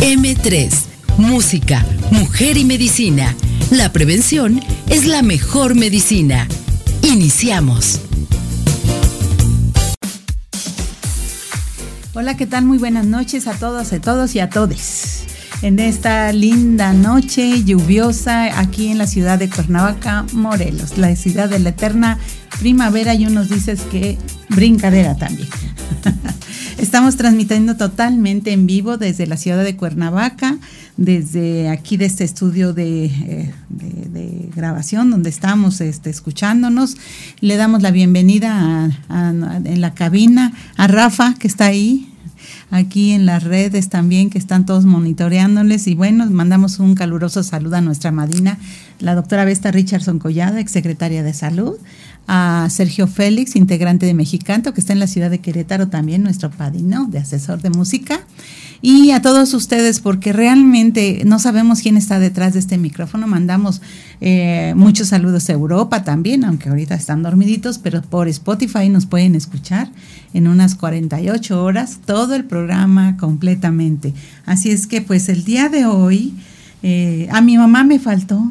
M3. Música, mujer y medicina. La prevención es la mejor medicina. Iniciamos. Hola, ¿qué tal? Muy buenas noches a todos, a todos y a todes. En esta linda noche lluviosa aquí en la ciudad de Cuernavaca, Morelos, la ciudad de la eterna primavera y unos dices que brincadera también. Estamos transmitiendo totalmente en vivo desde la ciudad de Cuernavaca, desde aquí de este estudio de, eh, grabación donde estamos este, escuchándonos. Le damos la bienvenida en la cabina a Rafa, que está ahí, aquí en las redes también que están todos monitoreándoles y bueno, mandamos un caluroso saludo a nuestra madrina, la doctora Vesta Richardson Collada, exsecretaria de Salud, a Sergio Félix, integrante de Mexicanto, que está en la ciudad de Querétaro también, nuestro padrino de asesor de música, y a todos ustedes, porque realmente no sabemos quién está detrás de este micrófono. Mandamos eh, muchos saludos a Europa también, aunque ahorita están dormiditos, pero por Spotify nos pueden escuchar en unas 48 horas todo el programa completamente. Así es que pues el día de hoy, eh, a mi mamá me faltó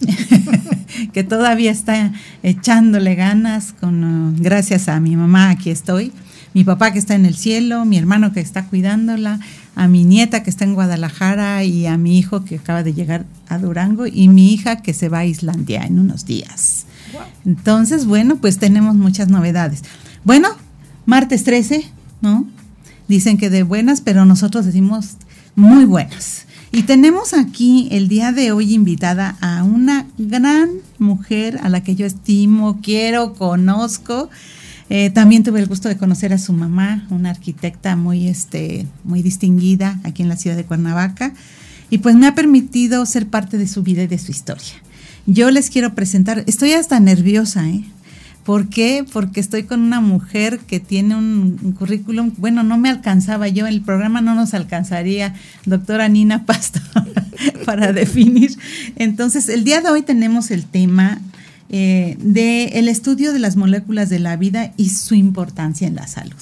que todavía está echándole ganas, con, uh, gracias a mi mamá aquí estoy, mi papá que está en el cielo, mi hermano que está cuidándola, a mi nieta que está en Guadalajara y a mi hijo que acaba de llegar a Durango y mi hija que se va a Islandia en unos días. Entonces, bueno, pues tenemos muchas novedades. Bueno, martes 13, ¿no? Dicen que de buenas, pero nosotros decimos muy buenas. Y tenemos aquí el día de hoy invitada a una gran mujer a la que yo estimo, quiero, conozco. Eh, también tuve el gusto de conocer a su mamá, una arquitecta muy, este, muy distinguida aquí en la ciudad de Cuernavaca. Y pues me ha permitido ser parte de su vida y de su historia. Yo les quiero presentar, estoy hasta nerviosa, ¿eh? ¿Por qué? Porque estoy con una mujer que tiene un, currículum, bueno, no me alcanzaba yo, el programa no nos alcanzaría, doctora Nina Pastor, para definir. Entonces, el día de hoy tenemos el tema eh, del estudio de las moléculas de la vida y su importancia en la salud.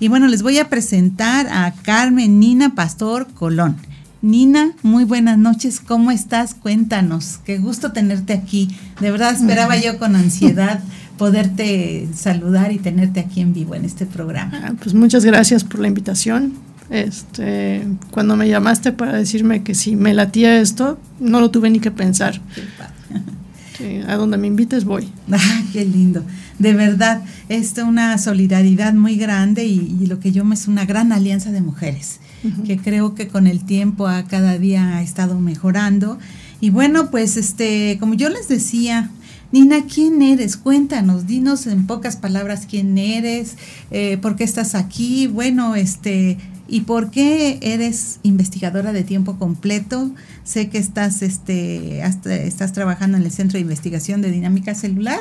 Y bueno, les voy a presentar a Carmen Nina Pastor Colón. Nina, muy buenas noches, ¿cómo estás? Cuéntanos, qué gusto tenerte aquí. De verdad esperaba yo con ansiedad poderte saludar y tenerte aquí en vivo en este programa. Ah, pues muchas gracias por la invitación. Este, cuando me llamaste para decirme que si me latía esto, no lo tuve ni que pensar. a donde me invites voy. Ah, qué lindo. De verdad, es una solidaridad muy grande y, lo que yo me es una gran alianza de mujeres, que creo que con el tiempo a cada día ha estado mejorando. Y bueno, pues este, como yo les decía, Nina, ¿quién eres? Cuéntanos, dinos en pocas palabras quién eres, eh, por qué estás aquí, bueno, este, y por qué eres investigadora de tiempo completo. Sé que estás, este, estás trabajando en el Centro de Investigación de Dinámica Celular,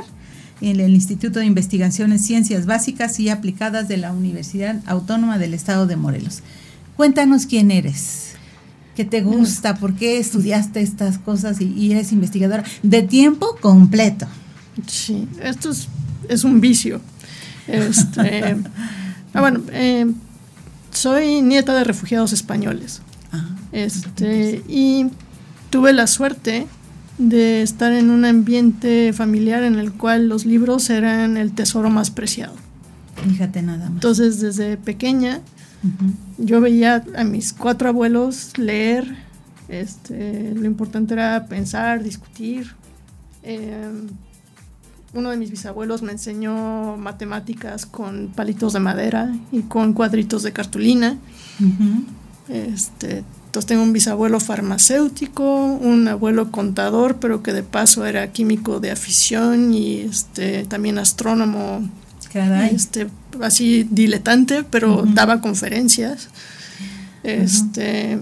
en el Instituto de Investigación en Ciencias Básicas y Aplicadas de la Universidad Autónoma del Estado de Morelos. Cuéntanos quién eres. ¿Qué te gusta? ¿Por qué estudiaste estas cosas y, eres investigadora de tiempo completo? Sí, esto es, un vicio. Este, ah, bueno, eh, soy nieta de refugiados españoles. Ah, este, y tuve la suerte de estar en un ambiente familiar en el cual los libros eran el tesoro más preciado. Fíjate nada más. Entonces, desde pequeña yo veía a mis cuatro abuelos leer, este, lo importante era pensar, discutir. Em, uno de mis bisabuelos me enseñó matemáticas con palitos de madera y con cuadritos de cartulina. este, entonces tengo un bisabuelo farmacéutico, un abuelo contador, pero que de paso era químico de afición y este, también astrónomo este, así diletante, pero daba conferencias. Este,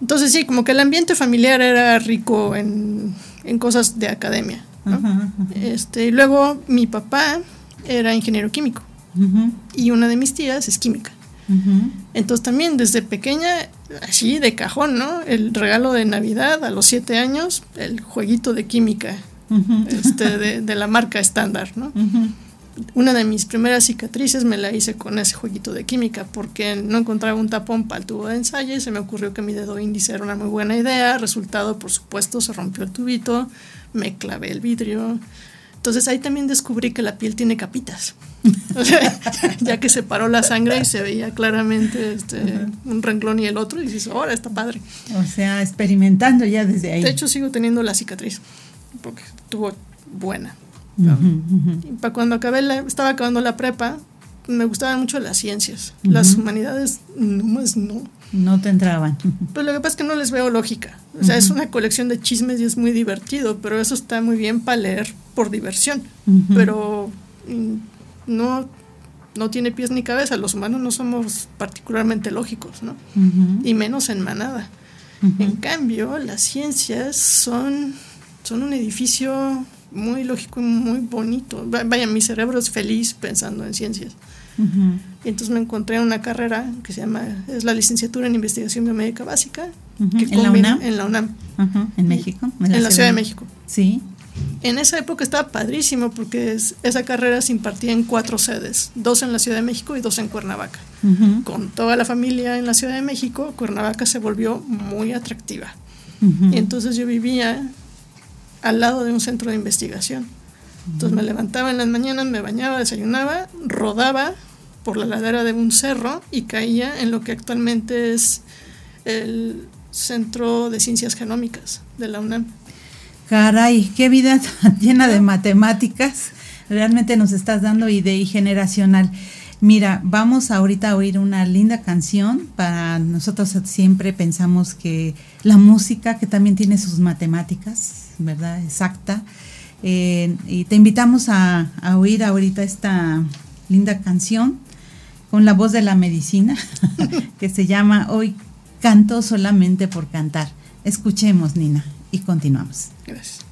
Entonces sí, como que el ambiente familiar era rico en, en cosas de academia. Este, y luego mi papá era ingeniero químico y una de mis tías es química. Entonces también desde pequeña, así de cajón, ¿no? El regalo de Navidad a los siete años, el jueguito de química este, de, de, la marca estándar, ¿no? Una de mis primeras cicatrices me la hice con ese jueguito de química porque no encontraba un tapón para el tubo de ensayo y se me ocurrió que mi dedo índice era una muy buena idea. Resultado, por supuesto, se rompió el tubito, me clavé el vidrio. Entonces ahí también descubrí que la piel tiene capitas. ya que separó la sangre y se veía claramente este, un renglón y el otro, y dices, ahora está padre. O sea, experimentando ya desde ahí. De hecho, sigo teniendo la cicatriz, porque estuvo buena. Para cuando acabé la, estaba acabando la prepa, me gustaban mucho las ciencias. Las humanidades, no más no. No te entraban. Pues lo que pasa es que no les veo lógica. O sea, es una colección de chismes y es muy divertido, pero eso está muy bien para leer por diversión. Pero mm, no, no tiene pies ni cabeza. Los humanos no somos particularmente lógicos, ¿no? Y menos en manada. En cambio, las ciencias son, son un edificio muy lógico y muy bonito. Vaya, mi cerebro es feliz pensando en ciencias. Y entonces me encontré una carrera que se llama, es la licenciatura en investigación biomédica básica. ¿En, la UNAM? en la UNAM? ¿En México? En, la, Ciudad de México. Sí. En esa época estaba padrísimo porque esa carrera se impartía en cuatro sedes, dos en la Ciudad de México y dos en Cuernavaca. Con toda la familia en la Ciudad de México, Cuernavaca se volvió muy atractiva. Y entonces yo vivía al lado de un centro de investigación. Entonces me levantaba en las mañanas, me bañaba, desayunaba, rodaba por la ladera de un cerro y caía en lo que actualmente es el Centro de Ciencias Genómicas de la UNAM. Caray, qué vida llena de matemáticas. Realmente nos estás dando idea generacional. Mira, vamos ahorita a oír una linda canción. Para nosotros siempre pensamos que la música, que también tiene sus matemáticas, ¿verdad? Exacta. Eh, y te invitamos a, a oír ahorita esta linda canción con la voz de la medicina, que se llama Hoy canto solamente por cantar. Escuchemos, Nina, y continuamos. Gracias.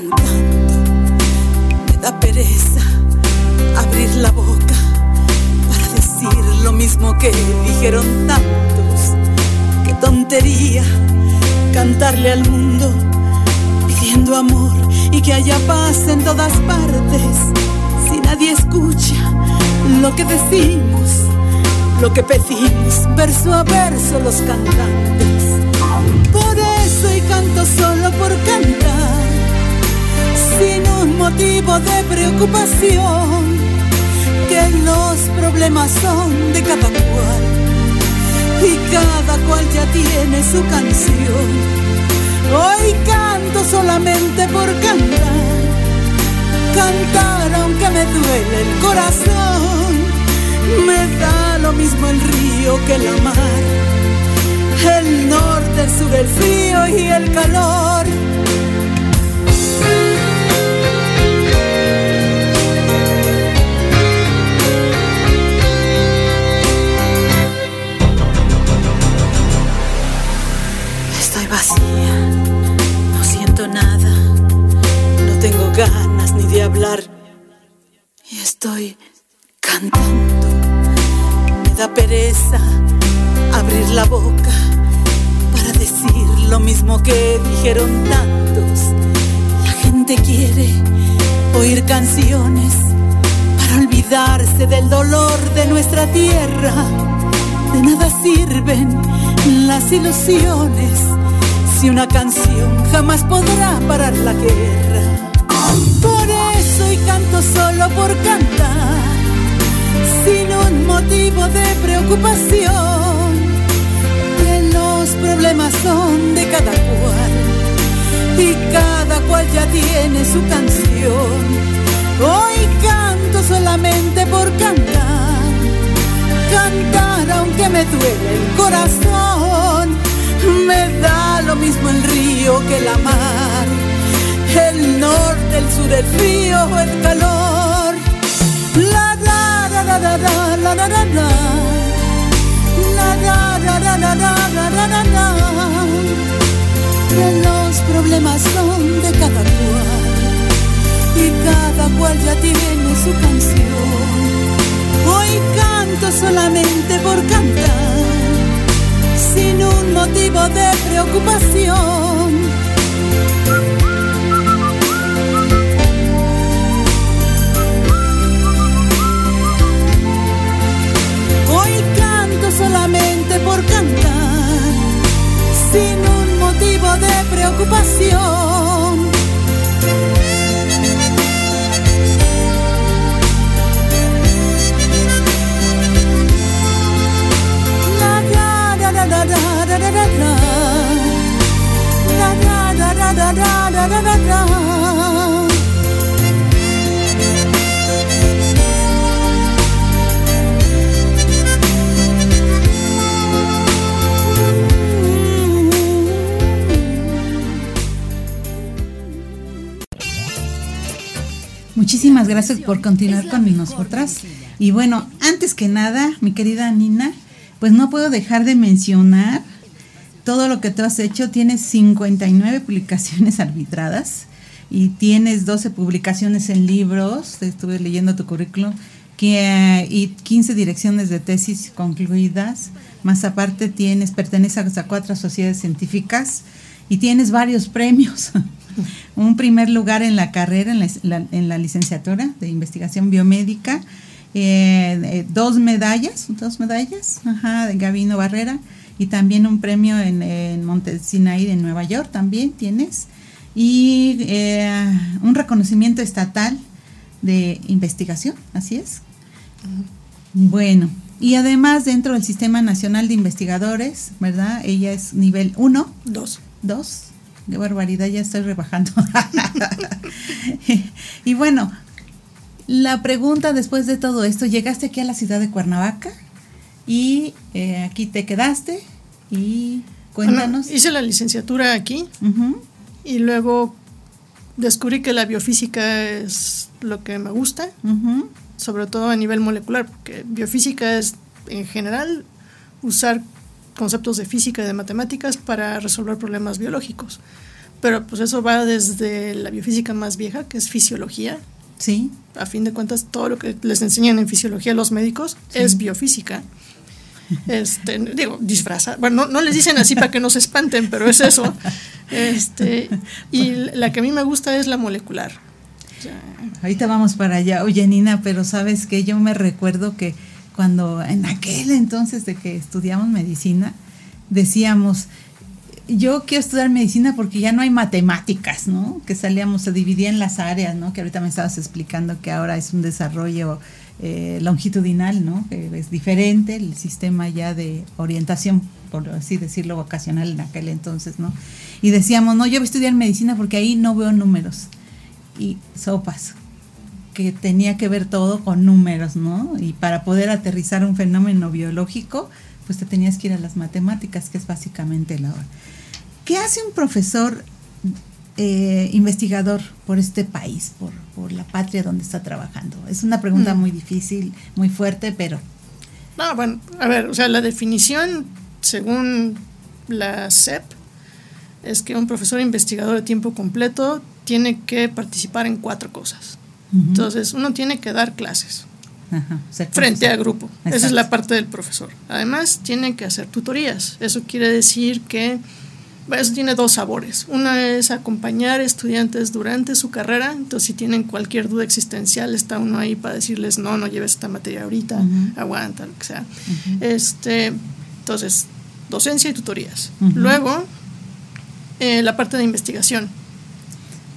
Me da pereza abrir la boca para decir lo mismo que dijeron tantos. Qué tontería cantarle al mundo pidiendo amor y que haya paz en todas partes. Si nadie escucha lo que decimos, lo que pedimos, verso a verso los cantantes. Por eso y canto solo por cantar sin un motivo de preocupación, que los problemas son de cada cual y cada cual ya tiene su canción. Hoy canto solamente por cantar, cantar aunque me duele el corazón, me da lo mismo el río que la mar, el norte, el sur, el frío y el calor vacía, no siento nada, no tengo ganas ni de hablar y estoy cantando. Me da pereza abrir la boca para decir lo mismo que dijeron tantos. La gente quiere oír canciones para olvidarse del dolor de nuestra tierra. De nada sirven las ilusiones si una canción jamás podrá parar la guerra. Por eso y canto solo por cantar, sin un motivo de preocupación, que los problemas son de cada cual y cada cual ya tiene su canción. Hoy canto solamente por cantar, cantar aunque me duele el corazón. Me da lo mismo el río que la mar, el norte, el sur, el frío o el calor. La la la la la la la la la la la la la la la la la los problemas son de cada cual y cada cual ya tiene su canción. Hoy canto solamente por cantar, sin un motivo de preocupación. Hoy canto solamente por cantar, sin un motivo de preocupación. Muchísimas gracias por continuar con nosotras. Y bueno, antes que nada, mi querida Nina, pues no puedo dejar de mencionar todo lo que tú has hecho. Tienes 59 publicaciones arbitradas y tienes 12 publicaciones en libros. Estuve leyendo tu currículum. Y 15 direcciones de tesis concluidas. Más aparte tienes, perteneces a cuatro sociedades científicas y tienes varios premios. un primer lugar en la carrera, en la licenciatura de investigación biomédica, eh, eh, dos medallas, dos medallas, ajá, de Gabino Barrera, y también un premio en, en Montesinaí de Nueva York, también tienes, y eh, un reconocimiento estatal de investigación, así es. Bueno, y además dentro del Sistema Nacional de Investigadores, ¿verdad? Ella es nivel 1. Dos. Dos. Qué barbaridad, ya estoy rebajando. y bueno, la pregunta después de todo esto, llegaste aquí a la ciudad de Cuernavaca y eh, aquí te quedaste y cuéntanos. Bueno, hice la licenciatura aquí y luego descubrí que la biofísica es lo que me gusta, sobre todo a nivel molecular, porque biofísica es en general usar conceptos de física y de matemáticas para resolver problemas biológicos. Pero pues eso va desde la biofísica más vieja, que es fisiología. Sí, A fin de cuentas, todo lo que les enseñan en fisiología a los médicos es biofísica. Este, digo, disfraza. Bueno, no, no les dicen así para que no se espanten, pero es eso. Este, y la que a mí me gusta es la molecular. Ahorita vamos para allá. Oye, Nina, pero sabes que yo me recuerdo que cuando en aquel entonces de que estudiamos medicina, decíamos, yo quiero estudiar medicina porque ya no hay matemáticas, ¿no? Que salíamos, se dividía en las áreas, ¿no? Que ahorita me estabas explicando que ahora es un desarrollo eh, longitudinal, ¿no? Que es diferente el sistema ya de orientación, por así decirlo, vocacional en aquel entonces, ¿no? Y decíamos, no, yo voy a estudiar medicina porque ahí no veo números y sopas que tenía que ver todo con números, ¿no? Y para poder aterrizar un fenómeno biológico, pues te tenías que ir a las matemáticas, que es básicamente la hora. ¿Qué hace un profesor eh, investigador por este país, por, por, la patria donde está trabajando? Es una pregunta Mm. muy difícil, muy fuerte, pero No, bueno, a ver, o sea, la definición, según la SEP, es que un profesor investigador de tiempo completo tiene que participar en cuatro cosas. Ujú. Entonces, uno tiene que dar clases Ajá, frente profesor. a grupo. Esa es Exacto. la parte del profesor. Además, tiene que hacer tutorías. Eso quiere decir que eso tiene dos sabores. Una es acompañar estudiantes durante su carrera. Entonces, si tienen cualquier duda existencial, está uno ahí para decirles, no, no lleves esta materia ahorita, aguanta, lo que sea. Ujú. Este, entonces, docencia y tutorías. Luego, eh, la parte de investigación.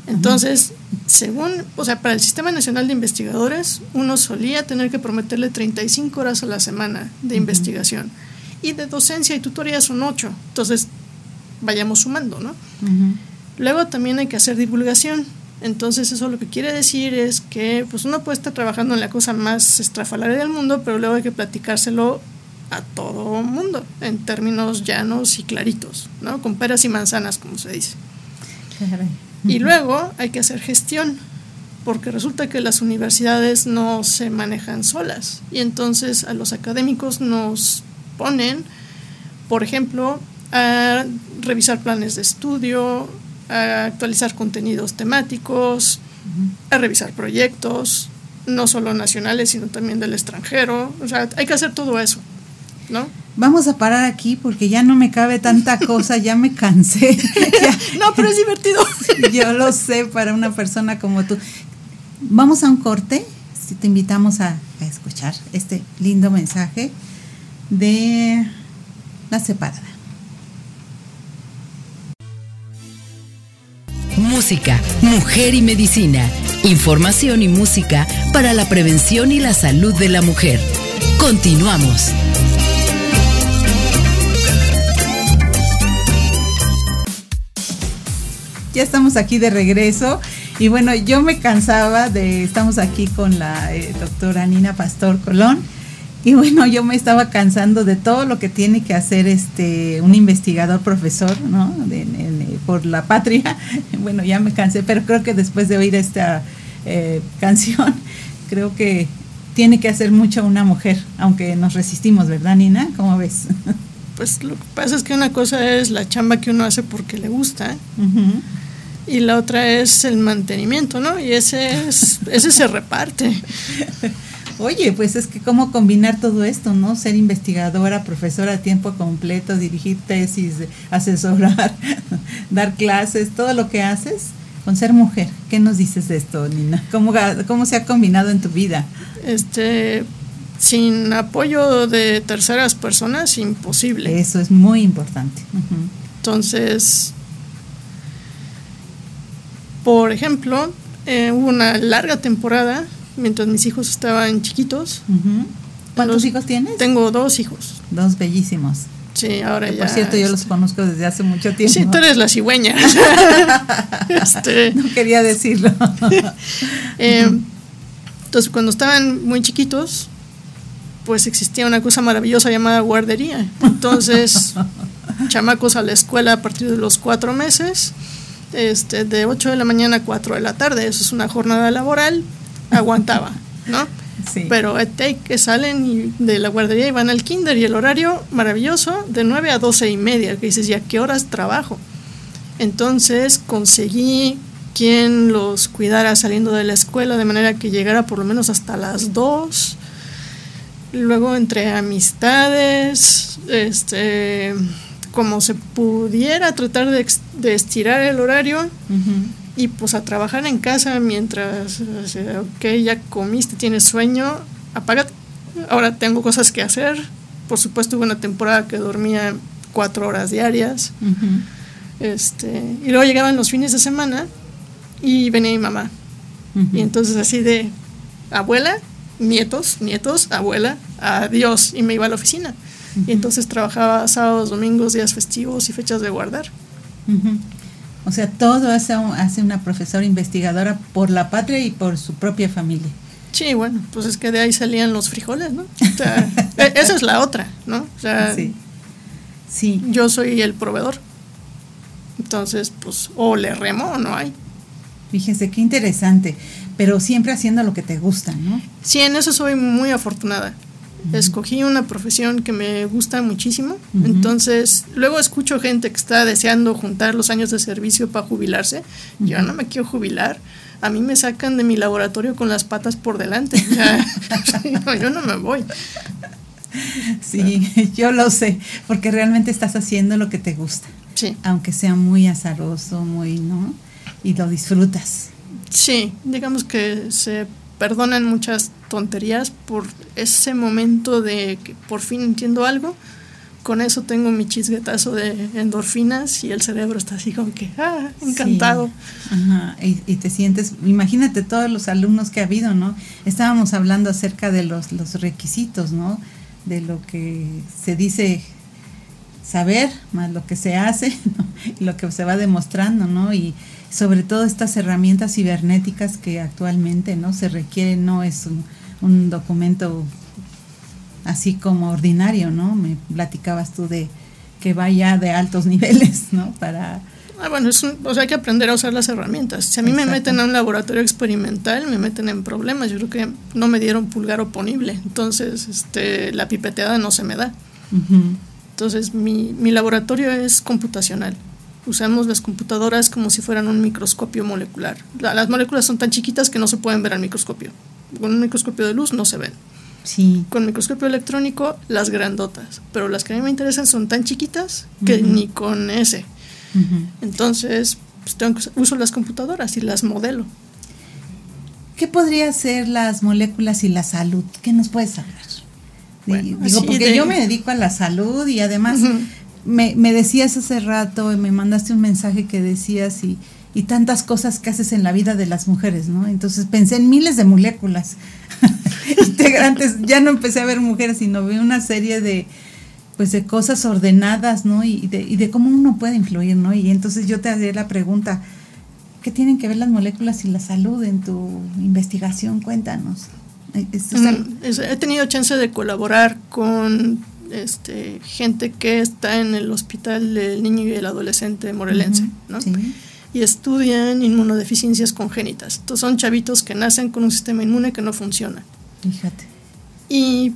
Entonces, según, o sea, para el Sistema Nacional de Investigadores, uno solía tener que prometerle 35 horas a la semana de investigación. Y de docencia y tutoría son 8. Entonces, vayamos sumando, ¿no? Ujú. Luego también hay que hacer divulgación. Entonces eso lo que quiere decir es que pues uno puede estar trabajando en la cosa más estrafalaria del mundo, pero luego hay que platicárselo a todo mundo en términos llanos y claritos, ¿no? Con peras y manzanas, como se dice. Y luego hay que hacer gestión, porque resulta que las universidades no se manejan solas y entonces a los académicos nos ponen, por ejemplo, a revisar planes de estudio, a actualizar contenidos temáticos, a revisar proyectos, no solo nacionales, sino también del extranjero. O sea, hay que hacer todo eso, ¿no? Vamos a parar aquí porque ya no me cabe tanta cosa, ya me cansé. no, pero es divertido. Yo lo sé para una persona como tú. Vamos a un corte, si te invitamos a, a escuchar este lindo mensaje de la separada. Música, mujer y medicina. Información y música para la prevención y la salud de la mujer. Continuamos. Ya estamos aquí de regreso y bueno, yo me cansaba de, estamos aquí con la eh, doctora Nina Pastor Colón y bueno, yo me estaba cansando de todo lo que tiene que hacer este un investigador profesor, ¿no? por la patria. Bueno, ya me cansé, pero creo que después de oír esta eh, canción, creo que tiene que hacer mucho una mujer, aunque nos resistimos, ¿verdad, Nina? ¿Cómo ves? Pues lo que pasa es que una cosa es la chamba que uno hace porque le gusta. y la otra es el mantenimiento, ¿no? Y ese es, ese se reparte. Oye, pues es que cómo combinar todo esto, ¿no? Ser investigadora, profesora a tiempo completo, dirigir tesis, asesorar, dar clases, todo lo que haces con ser mujer. ¿Qué nos dices de esto, Nina? ¿Cómo, cómo se ha combinado en tu vida? Este, sin apoyo de terceras personas, imposible. Eso es muy importante. Entonces, por ejemplo, eh, hubo una larga temporada mientras mis hijos estaban chiquitos. ¿Cuántos hijos tienes? Tengo dos hijos. Dos bellísimos. Sí, ahora ya. Por cierto, yo los conozco desde hace mucho tiempo. Sí, tú eres la cigüeña. este, no quería decirlo. Eh, entonces, cuando estaban muy chiquitos, pues existía una cosa maravillosa llamada guardería. Entonces, chamacos a la escuela a partir de los cuatro meses, este, de 8 de la mañana a 4 de la tarde. Eso es una jornada laboral aguantaba, ¿no? Sí. Pero que salen de la guardería y van al kinder y el horario maravilloso de 9 a 12 y media, que dices, ¿ya qué horas trabajo? Entonces conseguí quien los cuidara saliendo de la escuela de manera que llegara por lo menos hasta las 2. Luego entre amistades, este, como se pudiera tratar de, estirar el horario y pues a trabajar en casa mientras, ok, ya comiste, tienes sueño, apágate. Ahora tengo cosas que hacer. Por supuesto, hubo una temporada que dormía cuatro horas diarias. este, y luego llegaban los fines de semana y venía mi mamá. Y entonces así de abuela, nietos, nietos, abuela, adiós. Y me iba a la oficina. Y entonces trabajaba sábados, domingos, días festivos y fechas de guardar. O sea, todo hace, hace una profesora investigadora por la patria y por su propia familia. Sí, bueno, pues es que de ahí salían los frijoles, ¿no? O sea, e, esa es la otra, ¿no? O sea, sí. sí. Yo soy el proveedor. Entonces, pues, o le remo o no hay. Fíjese, qué interesante, pero siempre haciendo lo que te gusta, ¿no? Sí, en eso soy muy afortunada escogí una profesión que me gusta muchísimo. Entonces, luego escucho gente que está deseando juntar los años de servicio para jubilarse. Yo no me quiero jubilar. A mí me sacan de mi laboratorio con las patas por delante. yo no me voy. Sí, yo lo sé, porque realmente estás haciendo lo que te gusta. Sí. Aunque sea muy azaroso, muy, ¿no? Y lo disfrutas. Sí, digamos que se perdonan muchas tonterías por ese momento de que por fin entiendo algo. Con eso tengo mi chisguetazo de endorfinas y el cerebro está así como que, ah, encantado. Ajá. Y, te sientes, imagínate todos los alumnos que ha habido, ¿no? Estábamos hablando acerca de los, los requisitos, ¿no? De lo que se dice saber más lo que se hace y lo que se va demostrando, ¿no? Y sobre todo estas herramientas cibernéticas que actualmente no se requieren, no es un, un documento así como ordinario, ¿no? Me platicabas tú de que vaya de altos niveles, ¿no? Para Ah, bueno, es o sea, hay que aprender a usar las herramientas. Si a mí me meten a un laboratorio experimental, me meten en problemas. Yo creo que no me dieron pulgar oponible. Entonces, este, la pipeteada no se me da. Entonces, mi, mi laboratorio es computacional. Usamos las computadoras como si fueran un microscopio molecular. las moléculas son tan chiquitas que no se pueden ver al microscopio. Con un microscopio de luz no se ven. Sí. Con microscopio electrónico, las grandotas. Pero las que a mí me interesan son tan chiquitas que ni con ese entonces, pues tengo que, uso las computadoras y las modelo. ¿Qué podría ser las moléculas y la salud? ¿Qué nos puedes hablar? Digo, porque yo me dedico a la salud y además me, me, decías hace rato, me mandaste un mensaje que decías y, y tantas cosas que haces en la vida de las mujeres, ¿no? Entonces pensé en miles de moléculas integrantes. Ya no empecé a ver mujeres, sino vi una serie de, pues de cosas ordenadas, ¿no? Y de, y de cómo uno puede influir, ¿no? Y entonces yo te haré la pregunta, ¿qué tienen que ver las moléculas y la salud en tu investigación? Cuéntanos. Eh, mm, he tenido chance de colaborar con este, gente que está en el hospital del niño y el adolescente morelense, ¿no? Y estudian inmunodeficiencias congénitas. Entonces son chavitos que nacen con un sistema inmune que no funciona. Fíjate. Y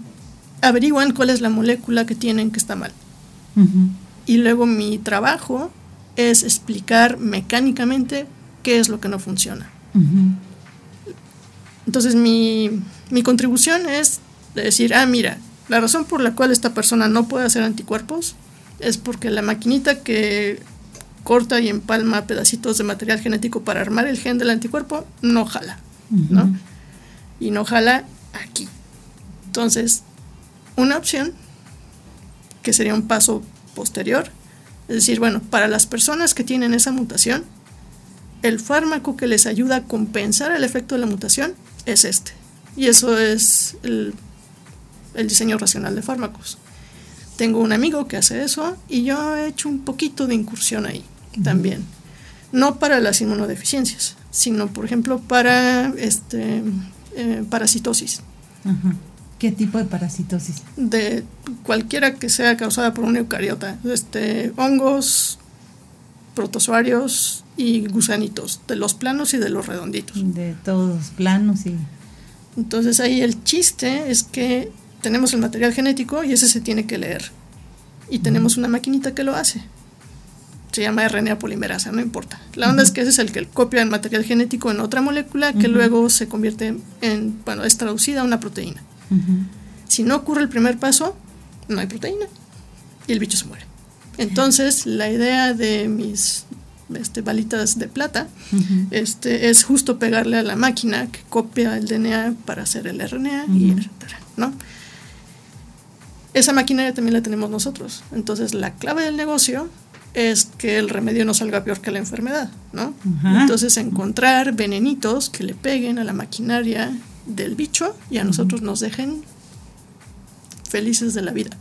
averiguan cuál es la molécula que tienen que está mal. Y luego mi trabajo es explicar mecánicamente qué es lo que no funciona. Entonces mi, mi, contribución es decir, ah, mira, la razón por la cual esta persona no puede hacer anticuerpos es porque la maquinita que corta y empalma pedacitos de material genético para armar el gen del anticuerpo no jala, ¿no? Y no jala aquí. Entonces, una opción, que sería un paso posterior, es decir, bueno, para las personas que tienen esa mutación, el fármaco que les ayuda a compensar el efecto de la mutación es este. Y eso es el, diseño racional de fármacos. Tengo un amigo que hace eso y yo he hecho un poquito de incursión ahí también. No para las inmunodeficiencias, sino por ejemplo para este, eh, parasitosis. ¿Qué tipo de parasitosis? De cualquiera que sea causada por un eucariota, este, hongos, protozoarios y gusanitos, de los planos y de los redonditos. De todos planos y... Entonces ahí el chiste es que tenemos el material genético y ese se tiene que leer. Y tenemos una maquinita que lo hace. Se llama RNA polimerasa, no importa. La onda es que ese es el que copia el material genético en otra molécula que luego se convierte en, bueno, es traducida a una proteína. Si no ocurre el primer paso, no hay proteína y el bicho se muere. Entonces, la idea de mis este, balitas de plata este, es justo pegarle a la máquina que copia el DNA para hacer el RNA y etcétera, ¿no? Esa maquinaria también la tenemos nosotros. Entonces, la clave del negocio es que el remedio no salga peor que la enfermedad, ¿no? Entonces, encontrar venenitos que le peguen a la maquinaria del bicho y a nosotros nos dejen felices de la vida.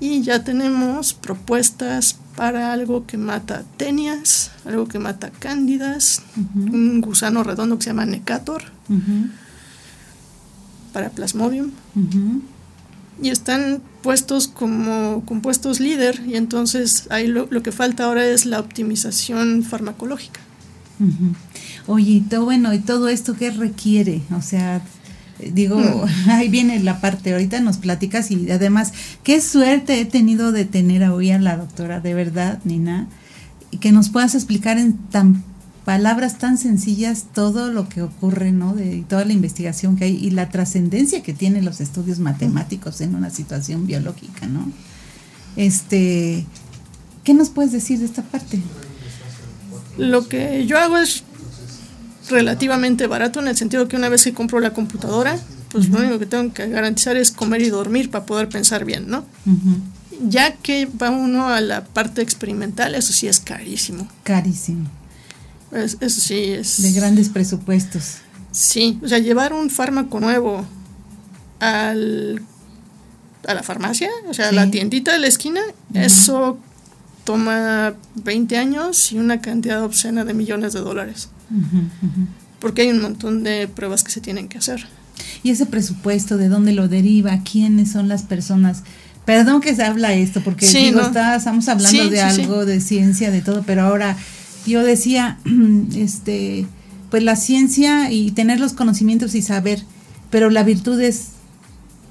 Y ya tenemos propuestas para algo que mata tenias, algo que mata cándidas, un gusano redondo que se llama necator, para plasmodium. Y están puestos como compuestos líder y entonces ahí lo, lo, que falta ahora es la optimización farmacológica. Oye, todo, bueno, ¿y todo esto qué requiere? O sea, digo, mm. ahí viene la parte, ahorita nos platicas y además, qué suerte he tenido de tener hoy a la doctora, de verdad, Nina, y que nos puedas explicar en tan palabras tan sencillas todo lo que ocurre, ¿no? De toda la investigación que hay y la trascendencia que tienen los estudios matemáticos en una situación biológica, ¿no? Este, ¿qué nos puedes decir de esta parte? Lo que yo hago es relativamente barato en el sentido que una vez que compro la computadora, pues lo único que tengo que garantizar es comer y dormir para poder pensar bien, ¿no? Ya que va uno a la parte experimental, eso sí es carísimo. Carísimo. Eso sí es... De grandes presupuestos. Sí, o sea, llevar un fármaco nuevo al a la farmacia, o sea, a la tiendita de la esquina, eso toma 20 años y una cantidad obscena de millones de dólares. Porque hay un montón de pruebas que se tienen que hacer. ¿Y ese presupuesto de dónde lo deriva? ¿Quiénes son las personas? Perdón que se habla esto, porque digo, estamos hablando de algo, de ciencia, de todo, pero ahora yo decía, este, pues la ciencia y tener los conocimientos y saber, pero la virtud es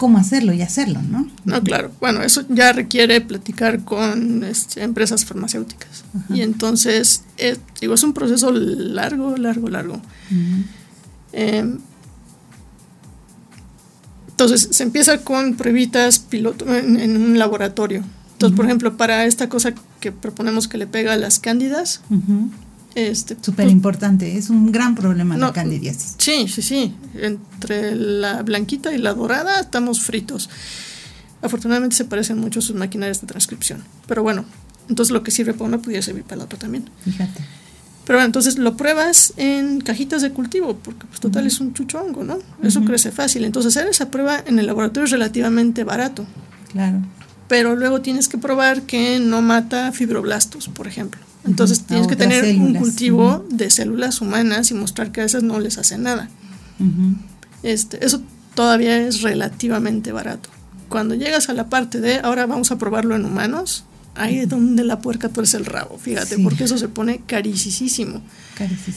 cómo hacerlo y hacerlo, ¿no? No, claro. Bueno, eso ya requiere platicar con este, empresas farmacéuticas. Y entonces, eh, digo, es un proceso largo, largo, largo. Em, entonces, se empieza con pruebitas piloto en, un laboratorio. Entonces, por ejemplo, para esta cosa que proponemos que le pega a las cándidas, este, Súper importante, es un gran problema la candidiasis. Sí, sí, sí. Entre la blanquita y la dorada estamos fritos. Afortunadamente se parecen mucho sus maquinarias de transcripción. Pero bueno, entonces lo que sirve para uno pudiera servir para el otro también. Fíjate. Pero bueno, entonces lo pruebas en cajitas de cultivo, porque pues total es un chuchongo, ¿no? Eso crece fácil. Entonces hacer esa prueba en el laboratorio es relativamente barato. Claro. Pero luego tienes que probar que no mata fibroblastos, por ejemplo. Entonces tienes que tener un cultivo de células humanas y mostrar que a esas no les hace nada. este, eso todavía es relativamente barato. Cuando llegas a la parte de ahora vamos a probarlo en humanos, ahí es donde la puerca tuerce el rabo, fíjate, porque eso se pone carísimo.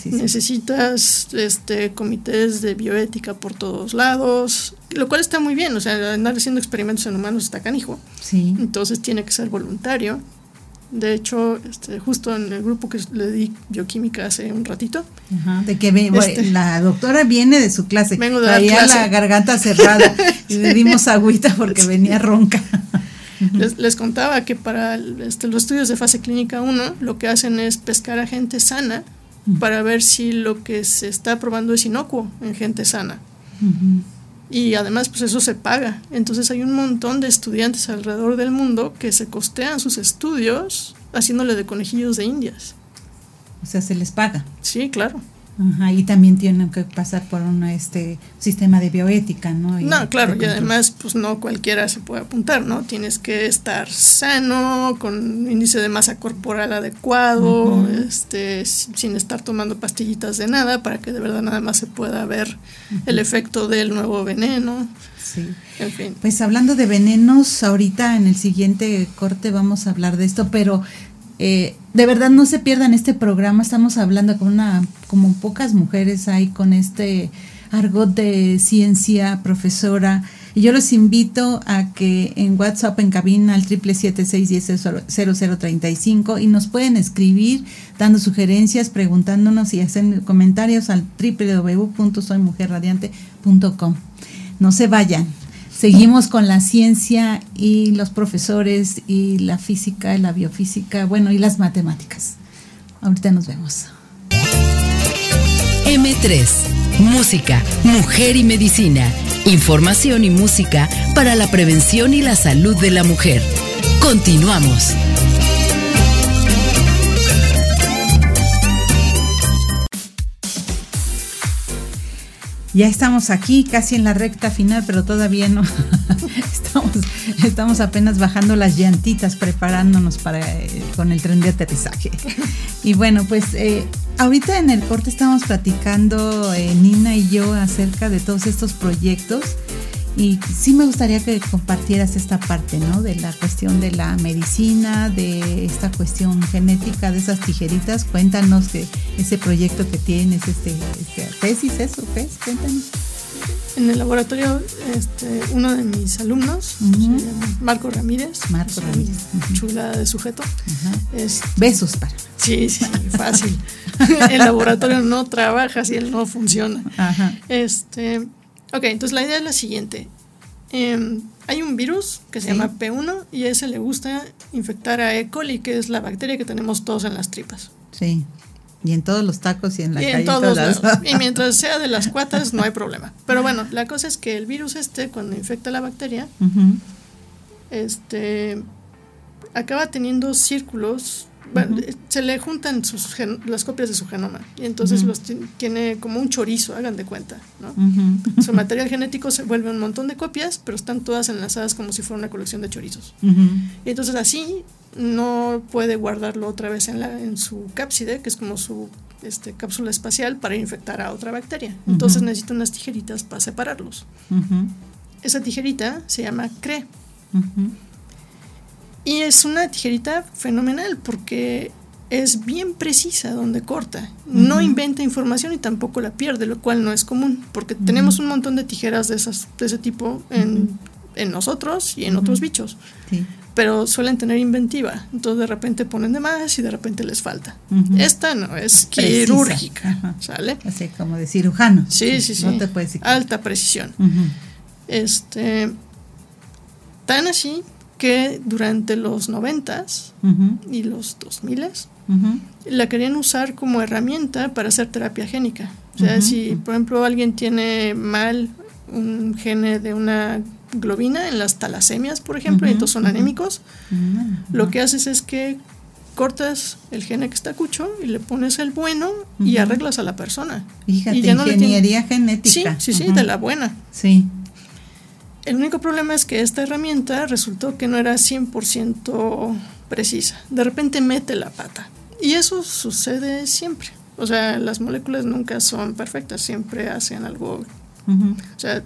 Necesitas este, comités de bioética por todos lados, lo cual está muy bien, o sea, andar haciendo experimentos en humanos está canijo. Sí. Entonces tiene que ser voluntario de hecho, este, justo en el grupo que le di bioquímica hace un ratito. de que este, la doctora viene de su clase. Vengo de Traía la, garganta cerrada y le dimos agüita porque venía ronca. Les, contaba que para este, los estudios de fase clínica 1 lo que hacen es pescar a gente sana para ver si lo que se está probando es inocuo en gente sana y además pues eso se paga. Entonces hay un montón de estudiantes alrededor del mundo que se costean sus estudios haciéndole de conejillos de indias. O sea, se les paga. Sí, claro. Ajá, y también tienen que pasar por un este sistema de bioética, ¿no? no, claro, y además pues no cualquiera se puede apuntar, ¿no? Tienes que estar sano, con índice de masa corporal adecuado, este sin estar tomando pastillitas de nada para que de verdad nada más se pueda ver el efecto del nuevo veneno. Sí. En fin. Pues hablando de venenos, ahorita en el siguiente corte vamos a hablar de esto, pero eh, de verdad no se pierdan este programa, estamos hablando con una, como pocas mujeres hay con este argot de ciencia, profesora. Y yo los invito a que en WhatsApp en cabina al triple siete seis cinco y nos pueden escribir dando sugerencias, preguntándonos y hacer comentarios al www.soymujerradiante.com. No se vayan, Seguimos con la ciencia y los profesores y la física la biofísica, bueno, y las matemáticas. Ahorita nos vemos. M3, Música, Mujer y Medicina. Información y música para la prevención y la salud de la mujer. Continuamos. Ya estamos aquí, casi en la recta final, pero todavía no. estamos, estamos apenas bajando las llantitas, preparándonos para eh, con el tren de aterrizaje. Y bueno, pues eh, ahorita en el corte estamos platicando eh, Nina y yo acerca de todos estos proyectos y sí me gustaría que compartieras esta parte, ¿no? De la cuestión de la medicina, de esta cuestión genética, de esas tijeritas. Cuéntanos de ese proyecto que tienes, este, este tesis, eso, ¿ves? Cuéntanos. En el laboratorio, este, uno de mis alumnos, Marco Ramírez. Marco Ramírez. Chula de sujeto. Besos para. Sí, sí, fácil. el laboratorio no trabaja si él no funciona. Ajá. Este, Ok, entonces la idea es la siguiente. Em, hay un virus que se llama P1 y a ese le gusta infectar a E. coli, que es la bacteria que tenemos todos en las tripas. Sí. Y en todos los tacos y en la y En todos lados. Y mientras sea de las cuatas, no hay problema. Pero bueno, la cosa es que el virus este, cuando infecta la bacteria, este acaba teniendo círculos bueno, se le juntan sus las copias de su genoma y entonces los tiene como un chorizo, hagan de cuenta, ¿no? Su material genético se vuelve un montón de copias, pero están todas enlazadas como si fuera una colección de chorizos. Y entonces así no puede guardarlo otra vez en, la, en su cápside, que es como su este, cápsula espacial, para infectar a otra bacteria. Entonces necesita unas tijeritas para separarlos. Esa tijerita se llama CRE. Y es una tijerita fenomenal porque es bien precisa donde corta. No inventa información y tampoco la pierde, lo cual no es común, porque tenemos un montón de tijeras de, esas, de ese tipo en, nosotros y en otros bichos. Pero suelen tener inventiva, entonces de repente ponen de más y de repente les falta. Esta no, es quirúrgica, ¿sale? Así como de cirujano. Sí, sí, sí. Alta precisión. Este, tan así que durante los noventas y los dos miles la querían usar como herramienta para hacer terapia génica. O sea, si por ejemplo alguien tiene mal un gene de una globina en las talasemias, por ejemplo, y entonces son anémicos, lo que haces es que cortas el gene que está cucho y le pones el bueno y arreglas a la persona. Fíjate, y ya ingeniería genética. Sí, sí, sí, de la buena. Sí. El único problema es que esta herramienta resultó que no era 100% precisa. De repente mete la pata. Y eso sucede siempre. O sea, las moléculas nunca son perfectas, siempre hacen algo. O sea,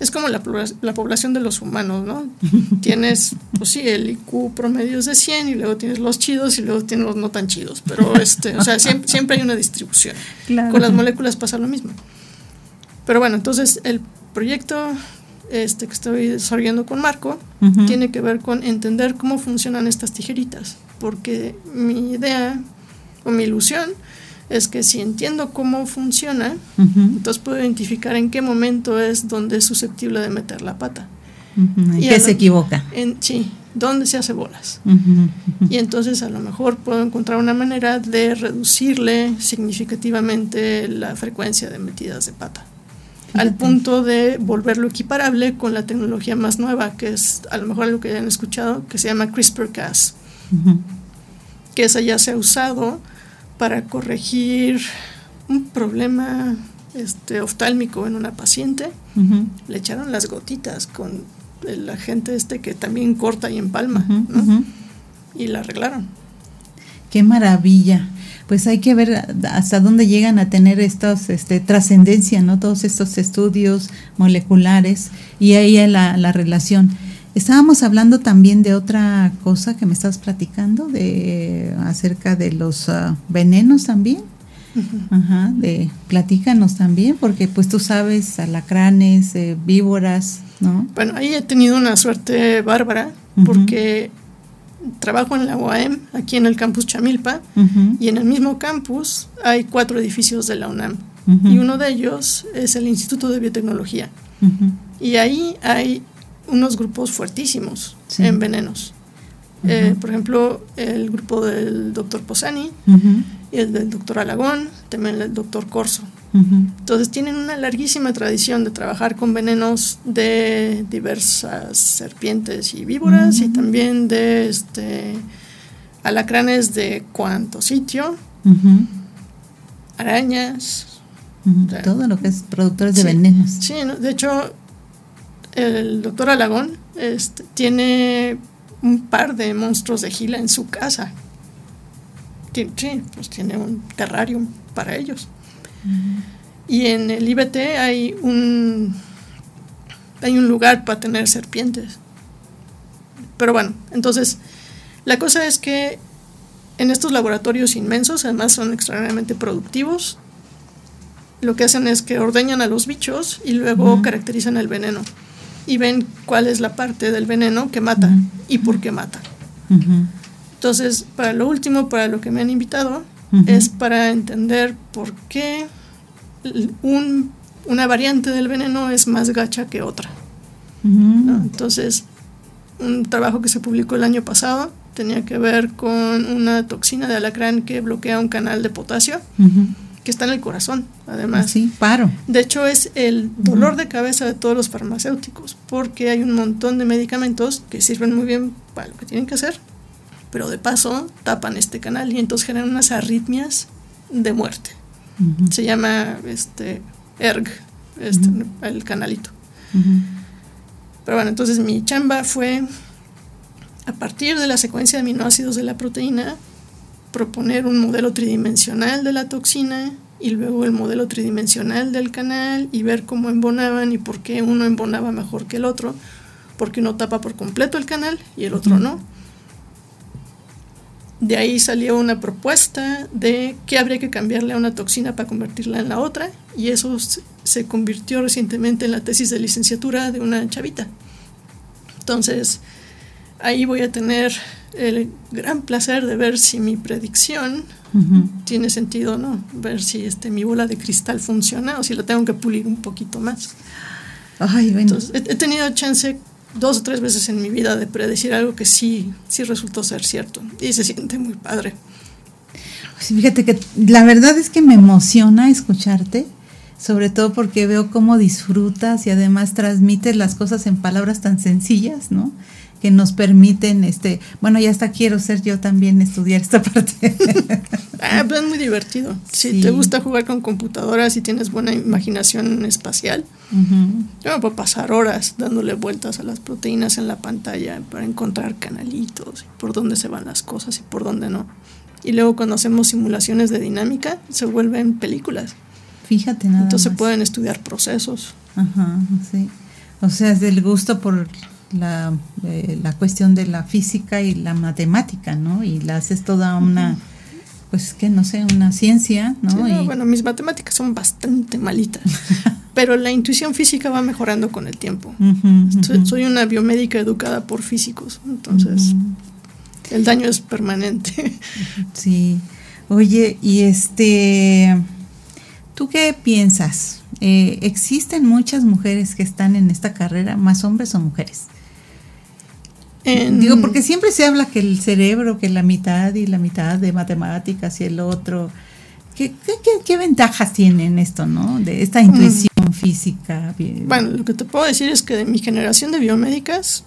es como la, población de los humanos, ¿no? tienes, pues sí, el IQ promedio es de 100 y luego tienes los chidos y luego tienes los no tan chidos. Pero, este, o sea, siempre, siempre hay una distribución. Con las moléculas pasa lo mismo. Pero bueno, entonces el proyecto este, que estoy desarrollando con Marco tiene que ver con entender cómo funcionan estas tijeritas, porque mi idea o mi ilusión es que si entiendo cómo funciona, entonces puedo identificar en qué momento es donde es susceptible de meter la pata. y qué se equivoca? En, sí, dónde se hace bolas. Y entonces a lo mejor puedo encontrar una manera de reducirle significativamente la frecuencia de metidas de pata al punto de volverlo equiparable con la tecnología más nueva, que es a lo mejor lo que hayan escuchado, que se llama CRISPR-Cas, que esa ya se ha usado para corregir un problema este, oftálmico en una paciente. Le echaron las gotitas con el agente este que también corta y empalma, y la arreglaron. Qué maravilla pues hay que ver hasta dónde llegan a tener estos este, trascendencia, ¿no? Todos estos estudios moleculares y ahí la, la relación. Estábamos hablando también de otra cosa que me estás platicando, de acerca de los ah, venenos también. Ajá, de platícanos también, porque pues tú sabes, alacranes, eh, víboras, ¿no? Bueno, ahí he tenido una suerte bárbara, porque trabajo en la UAM, aquí en el campus Chamilpa, y en el mismo campus hay cuatro edificios de la UNAM. Y uno de ellos es el Instituto de Biotecnología. Y ahí hay unos grupos fuertísimos en venenos. Eh, por ejemplo, el grupo del doctor Posani y el del doctor Alagón, también el doctor Corso. Entonces tienen una larguísima tradición de trabajar con venenos de diversas serpientes y víboras y también de este alacranes de cuánto sitio, arañas. Todo lo que es productores de venenos. Sí, de hecho, el doctor Alagón este, tiene un par de monstruos de gila en su casa. Sí, pues tiene un terrario para ellos. Y en el IBT hay un, hay un lugar para tener serpientes. Pero bueno, entonces, la cosa es que en estos laboratorios inmensos, además son extraordinariamente productivos, lo que hacen es que ordeñan a los bichos y luego caracterizan el veneno y ven cuál es la parte del veneno que mata y por qué mata. Entonces, para lo último, para lo que me han invitado, es para entender por qué un, una variante del veneno es más gacha que otra. Entonces, un trabajo que se publicó el año pasado tenía que ver con una toxina de alacrán que bloquea un canal de potasio que está en el corazón, además. Sí, paro. De hecho, es el dolor de cabeza de todos los farmacéuticos, porque hay un montón de medicamentos que sirven muy bien para lo que tienen que hacer, pero de paso tapan este canal y entonces generan unas arritmias de muerte. Se llama este ERG, este, el canalito. Pero bueno, entonces mi chamba fue, a partir de la secuencia de aminoácidos de la proteína, proponer un modelo tridimensional de la toxina y luego el modelo tridimensional del canal y ver cómo embonaban y por qué uno embonaba mejor que el otro, porque uno tapa por completo el canal y el otro no. De ahí salió una propuesta de qué habría que cambiarle a una toxina para convertirla en la otra y eso se convirtió recientemente en la tesis de licenciatura de una chavita. Entonces, ahí voy a tener el gran placer de ver si mi predicción tiene sentido o no, ver si este, mi bola de cristal funciona o si la tengo que pulir un poquito más. Entonces, he, he, tenido chance dos o tres veces en mi vida de predecir algo que sí, sí resultó ser cierto y se siente muy padre. Pues fíjate que la verdad es que me emociona escucharte, sobre todo porque veo cómo disfrutas y además transmites las cosas en palabras tan sencillas, ¿no? Que nos permiten, este, bueno, ya hasta quiero ser yo también estudiar esta parte. ah, pues es muy divertido. Si te gusta jugar con computadoras y tienes buena imaginación espacial, yo me puedo pasar horas dándole vueltas a las proteínas en la pantalla para encontrar canalitos, por dónde se van las cosas y por dónde no. Y luego cuando hacemos simulaciones de dinámica, se vuelven películas. Fíjate nada. Entonces pueden estudiar procesos. Ajá, sí. O sea, es del gusto por la, eh, la cuestión de la física y la matemática, ¿no? Y la haces toda una, pues que no sé, una ciencia, ¿no? y... Bueno, mis matemáticas son bastante malitas, pero la intuición física va mejorando con el tiempo. soy, una biomédica educada por físicos, entonces el daño es permanente. sí. Oye, y este, ¿tú qué piensas? Eh, ¿Existen muchas mujeres que están en esta carrera, más hombres o mujeres? Digo, porque siempre se habla que el cerebro, que la mitad y la mitad de matemáticas y el otro. ¿Qué, qué, ventajas tienen esto, no? De esta mm. intuición física. Bueno, lo que te puedo decir es que de mi generación de biomédicas,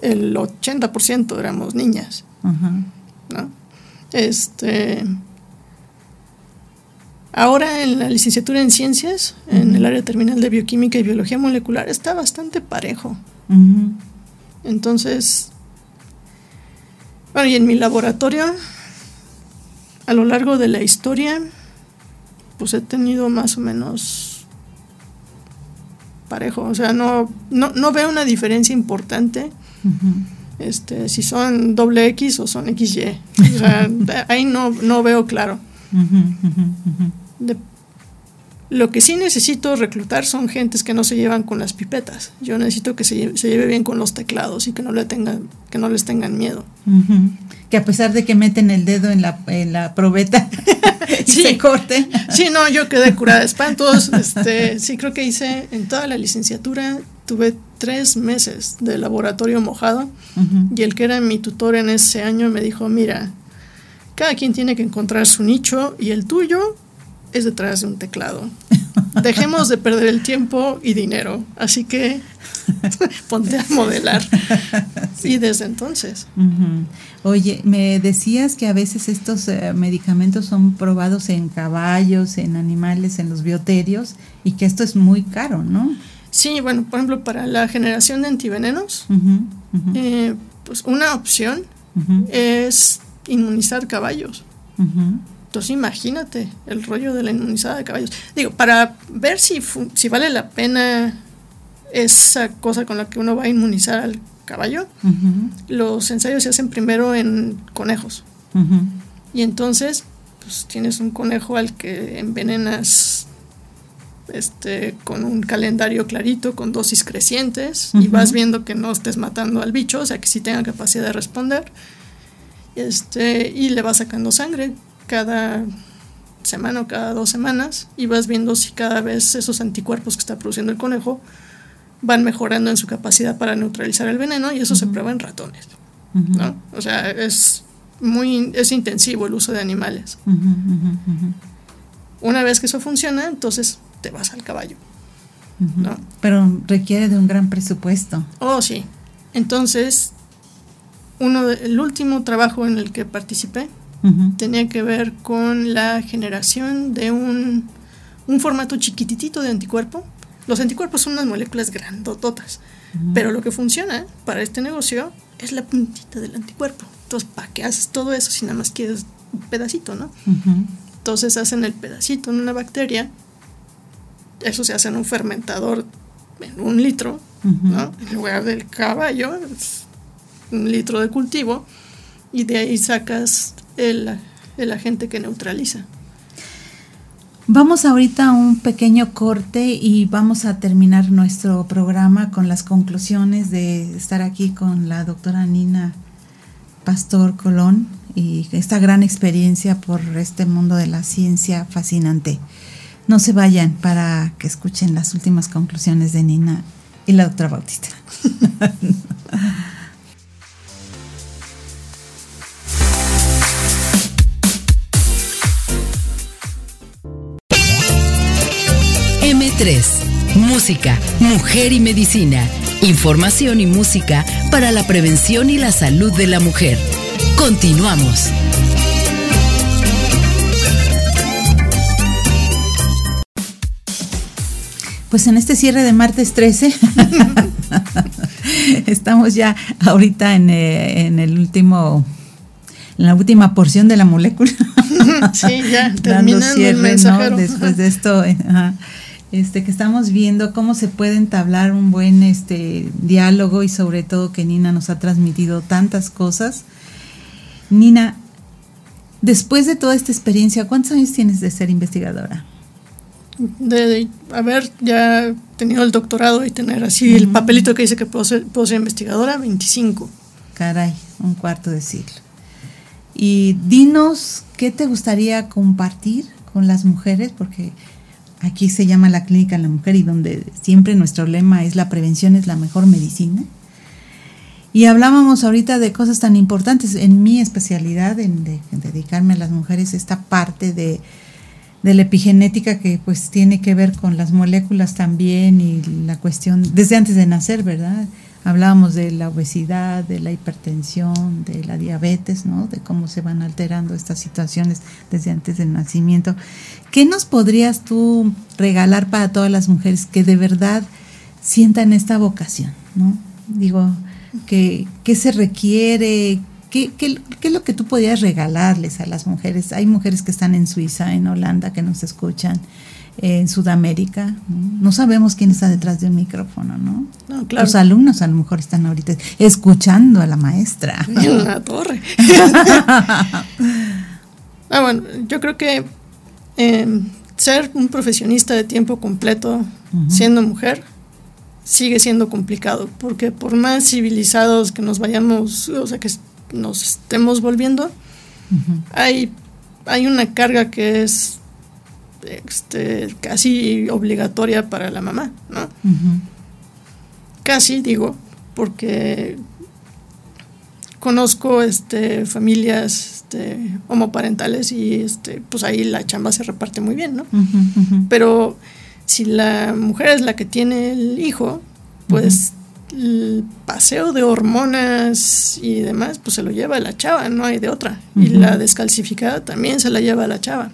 el 80% éramos niñas. ¿no? Este. Ahora en la licenciatura en ciencias, en el área terminal de bioquímica y biología molecular, está bastante parejo. Entonces, bueno, y en mi laboratorio, a lo largo de la historia, pues he tenido más o menos parejo. O sea, no, no, veo una diferencia importante. Este, si son doble X o son XY. O sea, ahí no, no veo claro. Lo que sí necesito reclutar son gentes que no se llevan con las pipetas. Yo necesito que se, lleve, bien con los teclados y que no, le tengan, que no les tengan miedo. Que a pesar de que meten el dedo en la, en la probeta y se corte. Sí, no, yo quedé curada de espantos. Este, sí, creo que hice en toda la licenciatura, tuve tres meses de laboratorio mojado y el que era mi tutor en ese año me dijo, mira, cada quien tiene que encontrar su nicho y el tuyo es detrás de un teclado. Dejemos de perder el tiempo y dinero. Así que ponte a modelar. Y desde entonces. Oye, me decías que a veces estos eh, medicamentos son probados en caballos, en animales, en los bioterios, y que esto es muy caro, ¿no? Sí, bueno, por ejemplo, para la generación de antivenenos, eh, pues una opción es inmunizar caballos. Entonces imagínate el rollo de la inmunizada de caballos. Digo, para ver si, si vale la pena esa cosa con la que uno va a inmunizar al caballo, los ensayos se hacen primero en conejos. Y entonces, pues tienes un conejo al que envenenas este, con un calendario clarito, con dosis crecientes, y vas viendo que no estés matando al bicho, o sea que sí tenga capacidad de responder. Este, y le vas sacando sangre cada semana o cada dos semanas y vas viendo si cada vez esos anticuerpos que está produciendo el conejo van mejorando en su capacidad para neutralizar el veneno y eso se prueba en ratones. ¿no? O sea, es muy es intensivo el uso de animales. Una vez que eso funciona, entonces te vas al caballo. ¿no? Pero requiere de un gran presupuesto. Oh, sí. Entonces, uno el último trabajo en el que participé tenía que ver con la generación de un, un formato chiquititito de anticuerpo. Los anticuerpos son unas moléculas grandototas, pero lo que funciona para este negocio es la puntita del anticuerpo. Entonces, ¿para qué haces todo eso si nada más quieres un pedacito, no? Entonces hacen el pedacito en una bacteria, eso se hace en un fermentador en un litro, ¿no? En lugar del caballo, un litro de cultivo, y de ahí sacas el, el agente que neutraliza. Vamos ahorita a un pequeño corte y vamos a terminar nuestro programa con las conclusiones de estar aquí con la doctora Nina Pastor Colón y esta gran experiencia por este mundo de la ciencia fascinante. No se vayan para que escuchen las últimas conclusiones de Nina y la doctora Bautista. M3. Música, mujer y medicina. Información y música para la prevención y la salud de la mujer. Continuamos. Pues en este cierre de martes 13, estamos ya ahorita en, eh, en, el último, en la última porción de la molécula. sí, ya terminando cierre, el ¿no? Después de esto, eh, este, que estamos viendo cómo se puede entablar un buen este, diálogo y sobre todo que Nina nos ha transmitido tantas cosas. Nina, después de toda esta experiencia, ¿cuántos años tienes de ser investigadora? de, haber ya tenido el doctorado y tener así el papelito que dice que puedo ser, puedo ser investigadora, 25. Caray, un cuarto de siglo. Y dinos qué te gustaría compartir con las mujeres, porque aquí se llama la clínica la mujer y donde siempre nuestro lema es la prevención es la mejor medicina. Y hablábamos ahorita de cosas tan importantes. En mi especialidad, en dedicarme a las mujeres, esta parte de de la epigenética que pues tiene que ver con las moléculas también y la cuestión desde antes de nacer, ¿verdad? Hablábamos de la obesidad, de la hipertensión, de la diabetes, ¿no? De cómo se van alterando estas situaciones desde antes del nacimiento. ¿Qué nos podrías tú regalar para todas las mujeres que de verdad sientan esta vocación, ¿no? Digo, ¿qué, qué se requiere? ¿Qué, es lo que tú podías regalarles a las mujeres? Hay mujeres que están en Suiza, en Holanda, que nos escuchan, en Sudamérica. No, sabemos quién está detrás de un micrófono, ¿no? Los alumnos a lo mejor están ahorita escuchando a la maestra. En la torre. ah, bueno, yo creo que em, ser un profesionista de tiempo completo siendo mujer sigue siendo complicado, porque por más civilizados que nos vayamos, o sea, que nos estemos volviendo, hay, hay una carga que es este, casi obligatoria para la mamá, ¿no? Casi, digo, porque conozco este, familias este, homoparentales y este, pues ahí la chamba se reparte muy bien, ¿no? Pero si la mujer es la que tiene el hijo, pues el paseo de hormonas y demás, pues se lo lleva la chava, no hay de otra. Y la descalcificada también se la lleva la chava.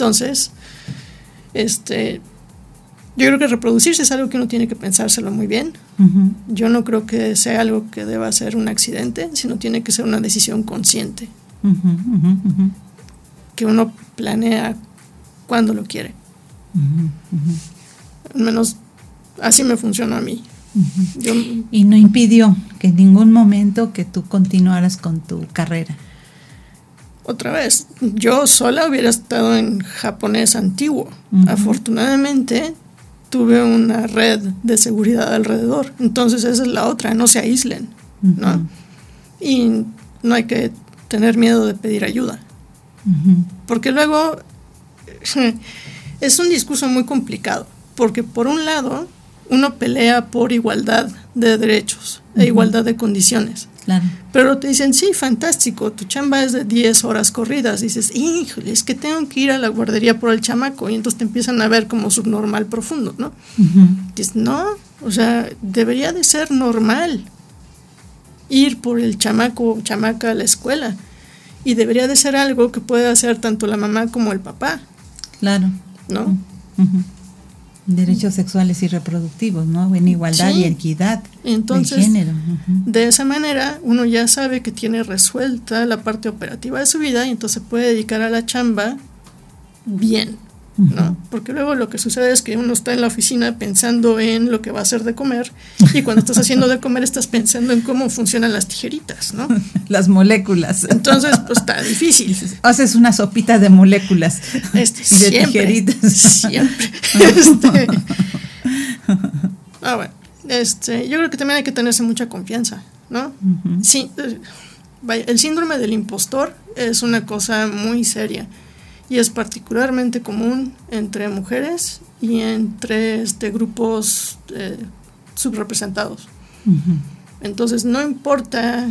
Entonces, este, yo creo que reproducirse es algo que uno tiene que pensárselo muy bien. Yo no creo que sea algo que deba ser un accidente, sino tiene que ser una decisión consciente. Que uno planea cuando lo quiere. Al menos así me funcionó a mí y no impidió que en ningún momento que tú continuaras con tu carrera. Otra vez, yo sola hubiera estado en japonés antiguo. Afortunadamente tuve una red de seguridad alrededor. Entonces esa es la otra, no se aíslen, ¿no? Y no hay que tener miedo de pedir ayuda. Porque luego es un discurso muy complicado. Porque por un lado, uno pelea por igualdad de derechos e igualdad de condiciones. Pero te dicen, sí, fantástico, tu chamba es de 10 horas corridas. Dices, híjole, es que tengo que ir a la guardería por el chamaco. Y entonces te empiezan a ver como subnormal profundo, ¿no? Dices, no, o sea, debería de ser normal. ir por el chamaco o chamaca a la escuela. Y debería de ser algo que puede hacer tanto la mamá como el papá. Claro. ¿No? Derechos sexuales y reproductivos, ¿no? En igualdad y equidad Entonces, de género. De esa manera, uno ya sabe que tiene resuelta la parte operativa de su vida y entonces puede dedicar a la chamba bien. ¿No? Porque luego lo que sucede es que uno está en la oficina pensando en lo que va a hacer de comer y cuando estás haciendo de comer estás pensando en cómo funcionan las tijeritas, ¿no? Las moléculas. Entonces, pues está difícil. Haces una sopita de moléculas. Este, de tijeritas. Siempre. Este, ah, bueno. Este, yo creo que también hay que tenerse mucha confianza, ¿no? Sí, vaya, el síndrome del impostor es una cosa muy seria y es particularmente común entre mujeres y entre este, grupos eh, subrepresentados. Entonces, no importa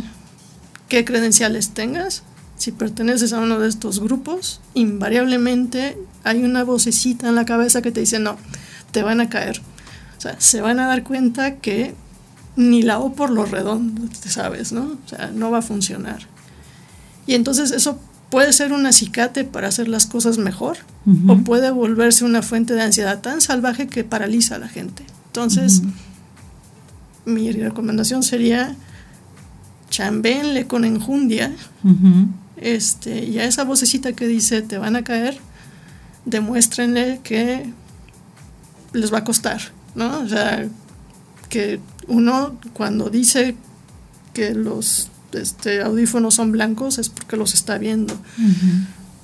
qué credenciales tengas, si perteneces a uno de estos grupos, invariablemente hay una vocecita en la cabeza que te dice, no, te van a caer. O sea, se van a dar cuenta que ni la O por lo redondo, sabes, ¿no? O sea, no va a funcionar. Y entonces eso puede ser un acicate para hacer las cosas mejor o puede volverse una fuente de ansiedad tan salvaje que paraliza a la gente. Entonces, mi recomendación sería chambéenle con enjundia este, y a esa vocecita que dice te van a caer, demuéstrenle que les va a costar, ¿no? O sea, que uno cuando dice que los este, audífonos son blancos es porque los está viendo.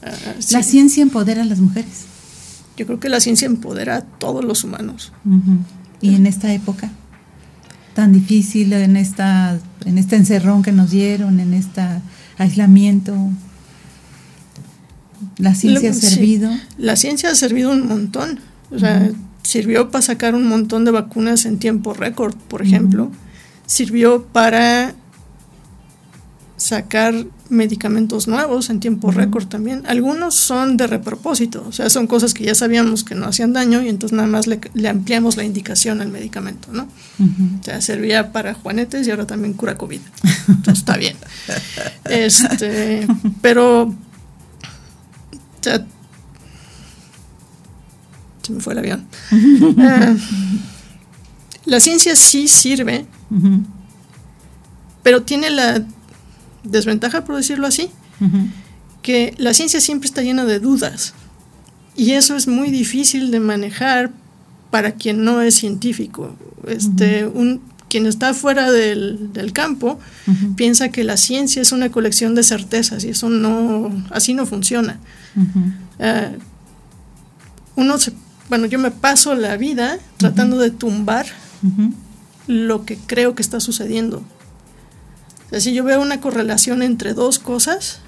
Ah, la ciencia empodera a las mujeres. Yo creo que la ciencia empodera a todos los humanos. Y en esta época tan difícil, en esta, en este encerrón que nos dieron, en este aislamiento, la ciencia ha servido. la ciencia ha servido un montón. O sea, sirvió para sacar un montón de vacunas en tiempo récord, por ejemplo. Sirvió para sacar medicamentos nuevos en tiempo récord también. Algunos son de repropósito, o sea, son cosas que ya sabíamos que no hacían daño y entonces nada más le, ampliamos la indicación al medicamento, ¿no? O sea, servía para juanetes y ahora también cura COVID. Entonces está bien. Este, pero, o sea, se me fue el avión. Eh, la ciencia sí sirve, pero tiene la desventaja, por decirlo así, que la ciencia siempre está llena de dudas. Y eso es muy difícil de manejar para quien no es científico. Este, un, quien está fuera del, campo piensa que la ciencia es una colección de certezas y eso no, así no funciona. Eh, uno bueno, yo me paso la vida tratando de tumbar lo que creo que está sucediendo. O sea, si yo veo una correlación entre dos cosas,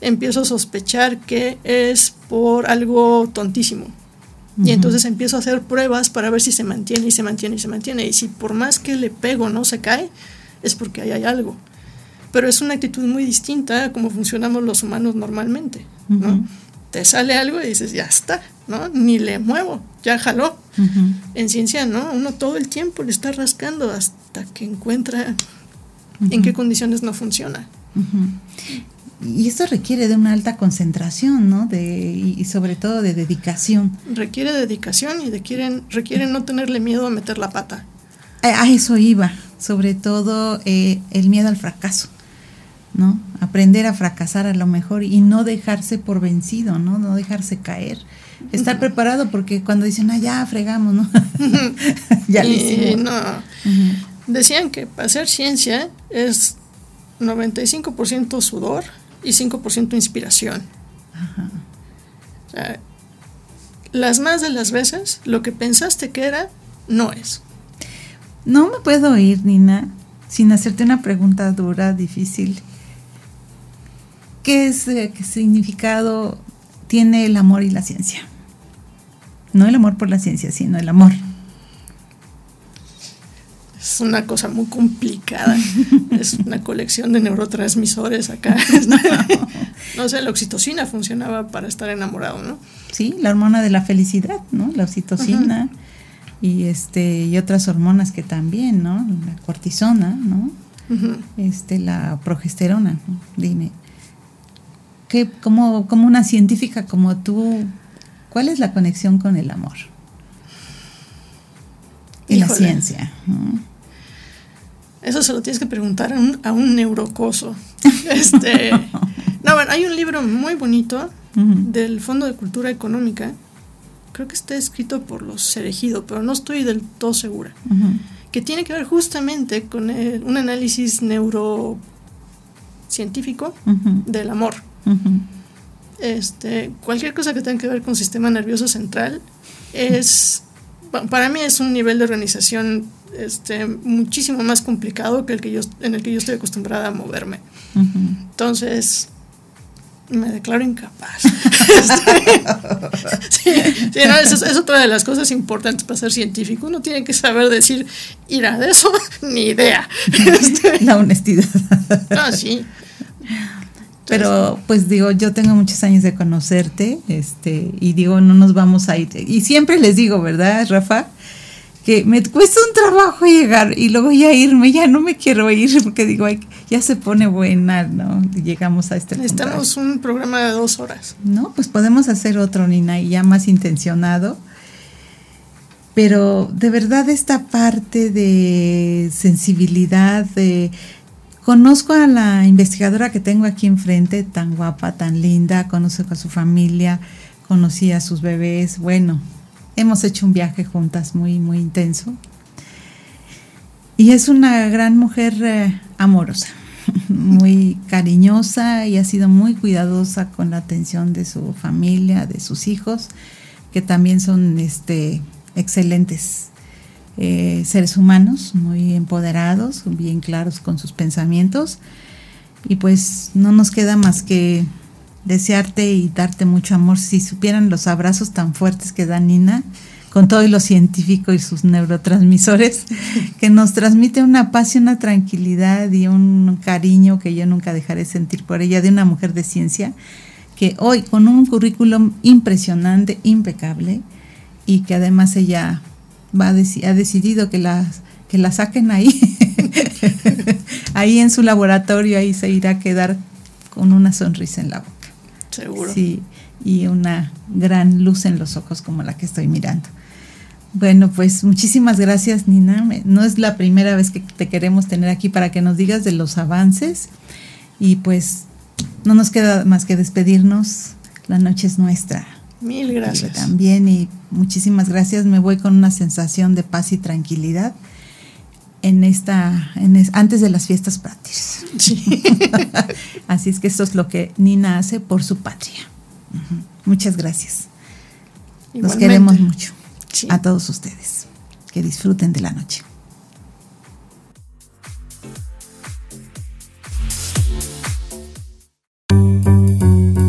empiezo a sospechar que es por algo tontísimo. Y entonces empiezo a hacer pruebas para ver si se mantiene y se mantiene y se mantiene. Y si por más que le pego no se cae, es porque ahí hay algo. Pero es una actitud muy distinta a cómo funcionamos los humanos normalmente. ¿no? Te sale algo y dices, ya está, ¿no? Ni le muevo, ya jaló. En ciencia, ¿no? Uno todo el tiempo le está rascando hasta que encuentra en qué condiciones no funciona. Y eso requiere de una alta concentración, ¿no? De, y, sobre todo de dedicación. Requiere dedicación y requieren, requiere no tenerle miedo a meter la pata. A, eso iba, sobre todo eh, el miedo al fracaso, ¿no? Aprender a fracasar a lo mejor y no dejarse por vencido, ¿no? No dejarse caer. Estar preparado porque cuando dicen, ah, ya fregamos, ¿no? ya lo hicimos. No decían que para hacer ciencia es 95% sudor y 5% inspiración. las más de las veces lo que pensaste que era no es. No me puedo ir, Nina, sin hacerte una pregunta dura, difícil. ¿Qué, es, eh, qué significado tiene el amor y la ciencia? No el amor por la ciencia, sino el amor es una cosa muy complicada. es una colección de neurotransmisores acá. no sé, la oxitocina funcionaba para estar enamorado, ¿no? Sí, la hormona de la felicidad, ¿no? La oxitocina. Y este, y otras hormonas que también, ¿no? La cortisona, ¿no? este, la progesterona. Dime, ¿qué, como, como una científica como tú, ¿cuál es la conexión con el amor? Y la ciencia. Eso se lo tienes que preguntar a un, a un neurocoso. Este, no, bueno, hay un libro muy bonito del Fondo de Cultura Económica. Creo que está escrito por los Cerejido, pero no estoy del todo segura. Que tiene que ver justamente con un análisis neurocientífico del amor. este, cualquier cosa que tenga que ver con sistema nervioso central es, para mí es un nivel de organización este, muchísimo más complicado que el que yo, en el que yo estoy acostumbrada a moverme. Entonces, me declaro incapaz. sí, es, otra de las cosas importantes para ser científico. Uno tiene que saber decir, irá de eso, ni idea. Este, La honestidad. Ah, sí. Pero pues digo, yo tengo muchos años de conocerte, este, y digo, no nos vamos a ir. Y siempre les digo, ¿verdad, Rafa? Que me cuesta un trabajo llegar y luego ya irme, ya no me quiero ir porque digo, ya se pone buena, ¿no? Llegamos a este Necesitamos un programa de dos horas. No, pues podemos hacer otro, Nina, y ya más intencionado. Pero de verdad esta parte de sensibilidad, de... Conozco a la investigadora que tengo aquí enfrente, tan guapa, tan linda, conozco a su familia, conocí a sus bebés, bueno, Hemos hecho un viaje juntas muy, muy intenso. Y es una gran mujer eh, amorosa, muy cariñosa y ha sido muy cuidadosa con la atención de su familia, de sus hijos, que también son este, excelentes eh, seres humanos, muy empoderados, bien claros con sus pensamientos. Y pues no nos queda más que desearte y darte mucho amor. Si supieran los abrazos tan fuertes que da Nina, con todo lo científico y sus neurotransmisores, que nos transmite una paz y una tranquilidad y un cariño que yo nunca dejaré sentir por ella, de una mujer de ciencia, que hoy con un currículum impresionante, impecable, y que además ella va a ha decidido que la, que la saquen ahí, ahí en su laboratorio, ahí se irá a quedar con una sonrisa en la boca. Seguro. Sí, y una gran luz en los ojos como la que estoy mirando. Bueno, pues muchísimas gracias Nina. No es la primera vez que te queremos tener aquí para que nos digas de los avances y pues no nos queda más que despedirnos. La noche es nuestra. Mil gracias. también y muchísimas gracias. Me voy con una sensación de paz y tranquilidad en esta, antes de las fiestas patrias. Así es que esto es lo que Nina hace por su patria. Muchas gracias. Los queremos mucho. A todos ustedes. Que disfruten de la noche.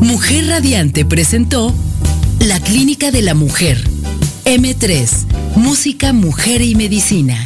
Mujer Radiante presentó La Clínica de la Mujer. M3, Música, Mujer y Medicina